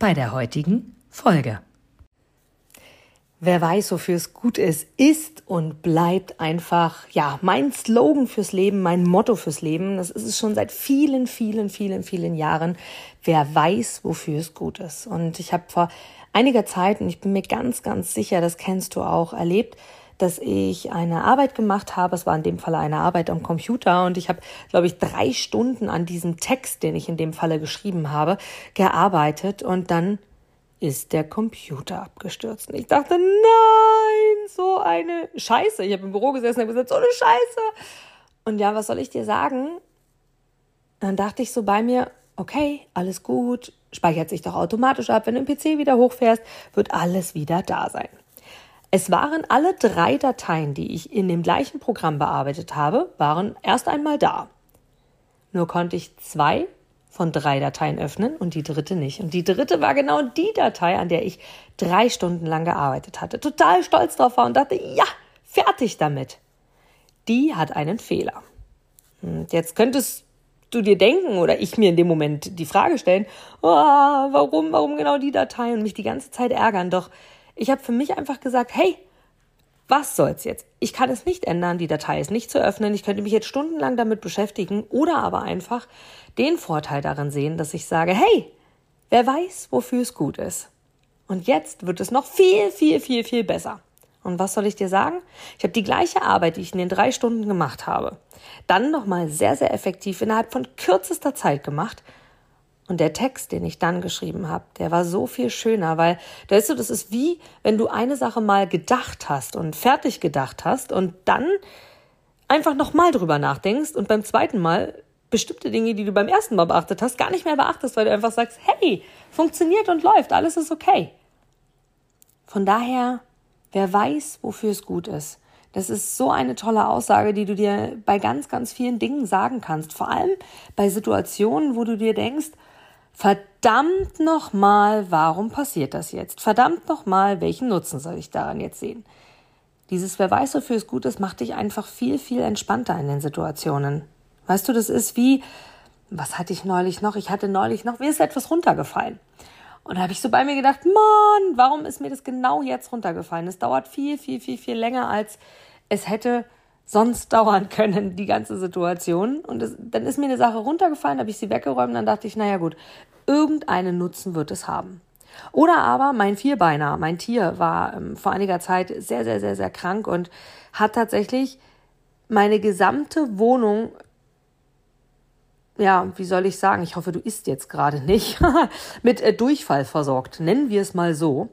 bei der heutigen Folge. Wer weiß, wofür es gut ist, ist und bleibt einfach, ja, mein Slogan fürs Leben, mein Motto fürs Leben. Das ist es schon seit vielen, vielen, vielen, vielen Jahren. Wer weiß, wofür es gut ist. Und ich habe vor einiger Zeit, und ich bin mir ganz, ganz sicher, das kennst du auch, erlebt, dass ich eine Arbeit gemacht habe. Es war in dem Falle eine Arbeit am Computer und ich habe, glaube ich, drei Stunden an diesem Text, den ich in dem Falle geschrieben habe, gearbeitet und dann ist der Computer abgestürzt. Und ich dachte, nein, so eine Scheiße. Ich habe im Büro gesessen und habe gesagt, so eine Scheiße. Und ja, was soll ich dir sagen? Dann dachte ich so bei mir, okay, alles gut, speichert sich doch automatisch ab. Wenn du den PC wieder hochfährst, wird alles wieder da sein. Es waren alle drei Dateien, die ich in dem gleichen Programm bearbeitet habe, waren erst einmal da. Nur konnte ich zwei von drei Dateien öffnen und die dritte nicht. Und die dritte war genau die Datei, an der ich drei Stunden lang gearbeitet hatte. Total stolz drauf war und dachte, ja, fertig damit. Die hat einen Fehler. Und jetzt könntest du dir denken oder ich mir in dem Moment die Frage stellen, oh, warum, warum genau die Datei und mich die ganze Zeit ärgern. Doch ich habe für mich einfach gesagt, hey, was soll's jetzt? Ich kann es nicht ändern, die Datei ist nicht zu öffnen. Ich könnte mich jetzt stundenlang damit beschäftigen oder aber einfach den Vorteil darin sehen, dass ich sage, hey, wer weiß, wofür es gut ist. Und jetzt wird es noch viel, viel, viel, viel besser. Und was soll ich dir sagen? Ich habe die gleiche Arbeit, die ich in den drei Stunden gemacht habe, dann nochmal sehr, sehr effektiv innerhalb von kürzester Zeit gemacht und der Text, den ich dann geschrieben habe, der war so viel schöner, weil, weißt du, das ist wie, wenn du eine Sache mal gedacht hast und fertig gedacht hast und dann einfach nochmal drüber nachdenkst und beim zweiten Mal bestimmte Dinge, die du beim ersten Mal beachtet hast, gar nicht mehr beachtest, weil du einfach sagst, hey, funktioniert und läuft, alles ist okay. Von daher, wer weiß, wofür es gut ist. Das ist so eine tolle Aussage, die du dir bei ganz, ganz vielen Dingen sagen kannst. Vor allem bei Situationen, wo du dir denkst, Verdammt nochmal, warum passiert das jetzt? Verdammt nochmal, welchen Nutzen soll ich daran jetzt sehen? Dieses Wer weiß, wofür es gut ist, macht dich einfach viel, viel entspannter in den Situationen. Weißt du, das ist wie, was hatte ich neulich noch? Ich hatte neulich noch, mir ist etwas runtergefallen. Und da habe ich so bei mir gedacht, Mann, warum ist mir das genau jetzt runtergefallen? Es dauert viel, viel, viel, viel länger, als es hätte sonst dauern können, die ganze Situation. Und das, dann ist mir eine Sache runtergefallen, habe ich sie weggeräumt, dann dachte ich, naja gut, irgendeinen Nutzen wird es haben. Oder aber mein Vierbeiner, mein Tier, war ähm, vor einiger Zeit sehr, sehr, sehr, sehr krank und hat tatsächlich meine gesamte Wohnung, ja, wie soll ich sagen, ich hoffe, du isst jetzt gerade nicht, mit äh, Durchfall versorgt, nennen wir es mal so.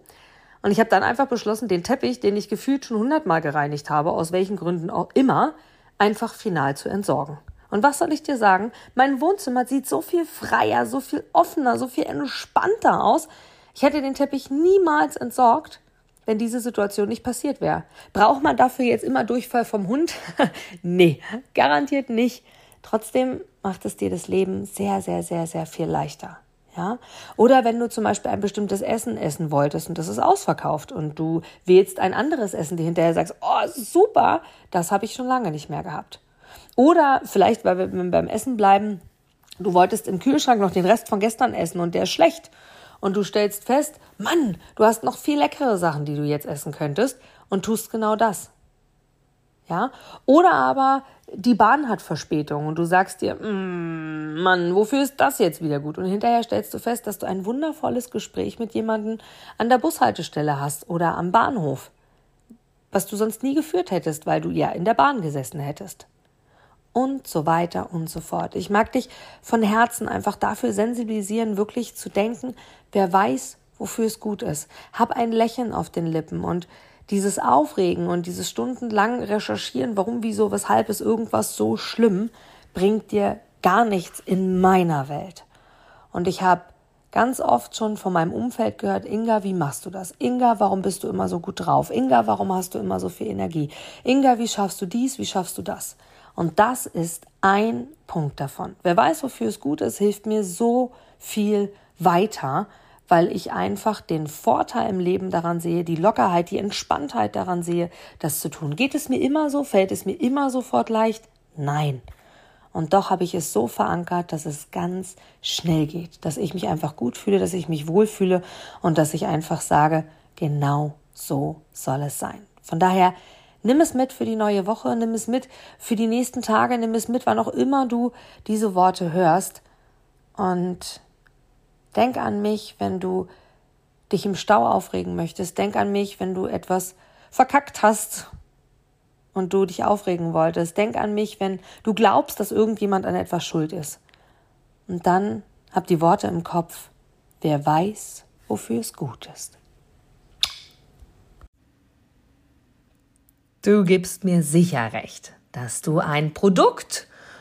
Und ich habe dann einfach beschlossen, den Teppich, den ich gefühlt schon hundertmal gereinigt habe, aus welchen Gründen auch immer, einfach final zu entsorgen. Und was soll ich dir sagen? Mein Wohnzimmer sieht so viel freier, so viel offener, so viel entspannter aus. Ich hätte den Teppich niemals entsorgt, wenn diese Situation nicht passiert wäre. Braucht man dafür jetzt immer Durchfall vom Hund? nee, garantiert nicht. Trotzdem macht es dir das Leben sehr, sehr, sehr, sehr viel leichter. Ja? Oder wenn du zum Beispiel ein bestimmtes Essen essen wolltest und das ist ausverkauft und du wählst ein anderes Essen, die hinterher sagst, oh, super, das habe ich schon lange nicht mehr gehabt. Oder vielleicht, weil wir beim Essen bleiben, du wolltest im Kühlschrank noch den Rest von gestern essen und der ist schlecht. Und du stellst fest, Mann, du hast noch viel leckere Sachen, die du jetzt essen könntest und tust genau das. Ja? Oder aber die Bahn hat Verspätung und du sagst dir, mm, Mann, wofür ist das jetzt wieder gut? Und hinterher stellst du fest, dass du ein wundervolles Gespräch mit jemandem an der Bushaltestelle hast oder am Bahnhof, was du sonst nie geführt hättest, weil du ja in der Bahn gesessen hättest. Und so weiter und so fort. Ich mag dich von Herzen einfach dafür sensibilisieren, wirklich zu denken, wer weiß, wofür es gut ist. Hab ein Lächeln auf den Lippen und dieses Aufregen und dieses stundenlang Recherchieren, warum, wieso, weshalb ist irgendwas so schlimm, bringt dir gar nichts in meiner Welt. Und ich habe ganz oft schon von meinem Umfeld gehört, Inga, wie machst du das? Inga, warum bist du immer so gut drauf? Inga, warum hast du immer so viel Energie? Inga, wie schaffst du dies? Wie schaffst du das? Und das ist ein Punkt davon. Wer weiß, wofür es gut ist, hilft mir so viel weiter, weil ich einfach den Vorteil im Leben daran sehe, die Lockerheit, die Entspanntheit daran sehe, das zu tun. Geht es mir immer so? Fällt es mir immer sofort leicht? Nein. Und doch habe ich es so verankert, dass es ganz schnell geht, dass ich mich einfach gut fühle, dass ich mich wohlfühle und dass ich einfach sage, genau so soll es sein. Von daher, nimm es mit für die neue Woche, nimm es mit für die nächsten Tage, nimm es mit, wann auch immer du diese Worte hörst. Und denk an mich, wenn du dich im Stau aufregen möchtest. Denk an mich, wenn du etwas verkackt hast und du dich aufregen wolltest. Denk an mich, wenn du glaubst, dass irgendjemand an etwas schuld ist. Und dann hab die Worte im Kopf. Wer weiß, wofür es gut ist. Du gibst mir sicher recht, dass du ein Produkt